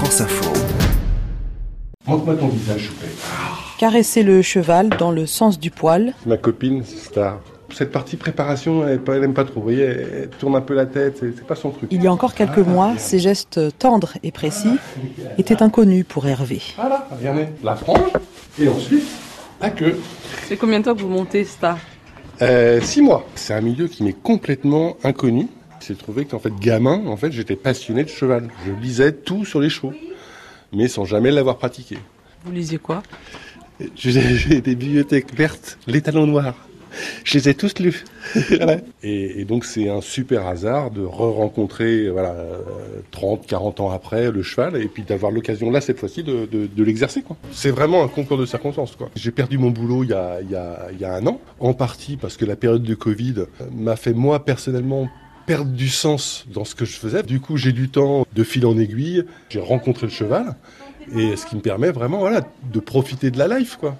France Info. Montre-moi ton visage. Caresser le cheval dans le sens du poil. Ma copine, c'est Star. Cette partie préparation, elle, elle aime pas trop. Vous voyez, elle tourne un peu la tête, c'est pas son truc. Il y a encore quelques mois, ces gestes tendres et précis étaient inconnus pour Hervé. Voilà, regardez, la frange, et ensuite, la queue. C'est combien de temps que vous montez Star? Euh, six mois. C'est un milieu qui m'est complètement inconnu. J'ai trouvé qu'en fait, gamin, en fait, j'étais passionné de cheval. Je lisais tout sur les chevaux, mais sans jamais l'avoir pratiqué. Vous lisiez quoi? J'ai des bibliothèques vertes, les talons noirs. Je les ai tous lus. Voilà. et, et donc c'est un super hasard de re-rencontrer voilà, euh, 30, 40 ans après le cheval et puis d'avoir l'occasion là cette fois-ci de, de, de l'exercer. C'est vraiment un concours de circonstances. J'ai perdu mon boulot il y, a, il, y a, il y a un an, en partie parce que la période de Covid euh, m'a fait moi personnellement perdre du sens dans ce que je faisais. Du coup j'ai du temps de fil en aiguille, j'ai rencontré le cheval et ce qui me permet vraiment voilà, de profiter de la life. quoi.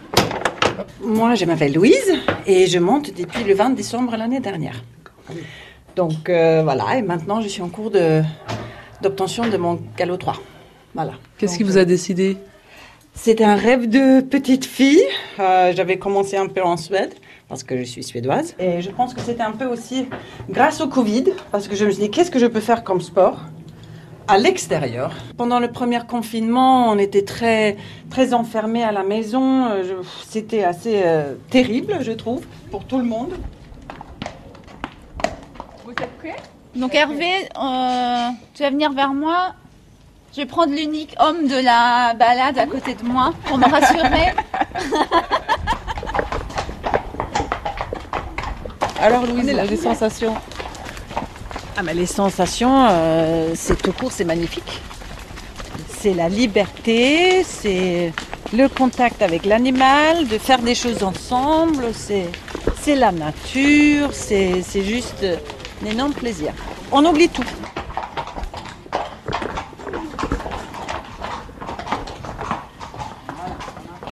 Moi, je m'appelle Louise et je monte depuis le 20 décembre l'année dernière. Donc euh, voilà, et maintenant je suis en cours de- d'obtention de, mon galop 3. Voilà. Qu'est-ce qui vous a décidé? C'était un rêve de petite fille. Euh, J'avais commencé un peu en Suède parce que je suis suédoise. Et je pense que c'était un peu aussi grâce au Covid parce que je me suis dit qu'est-ce que je peux faire comme sport à l'extérieur? Pendant le premier confinement, on était très très enfermés à la maison. Euh, C'était assez euh, terrible, je trouve, pour tout le monde. Donc Hervé, euh, tu vas venir vers moi. Je vais prendre l'unique homme de la balade à côté de moi pour me rassurer. Alors Louise, les sensations Ah, mais les sensations, euh, c'est tout court, c'est magnifique. C'est la liberté, c'est le contact avec l'animal, de faire des choses ensemble, c'est, la nature, c'est, c'est juste un énorme plaisir. On oublie tout.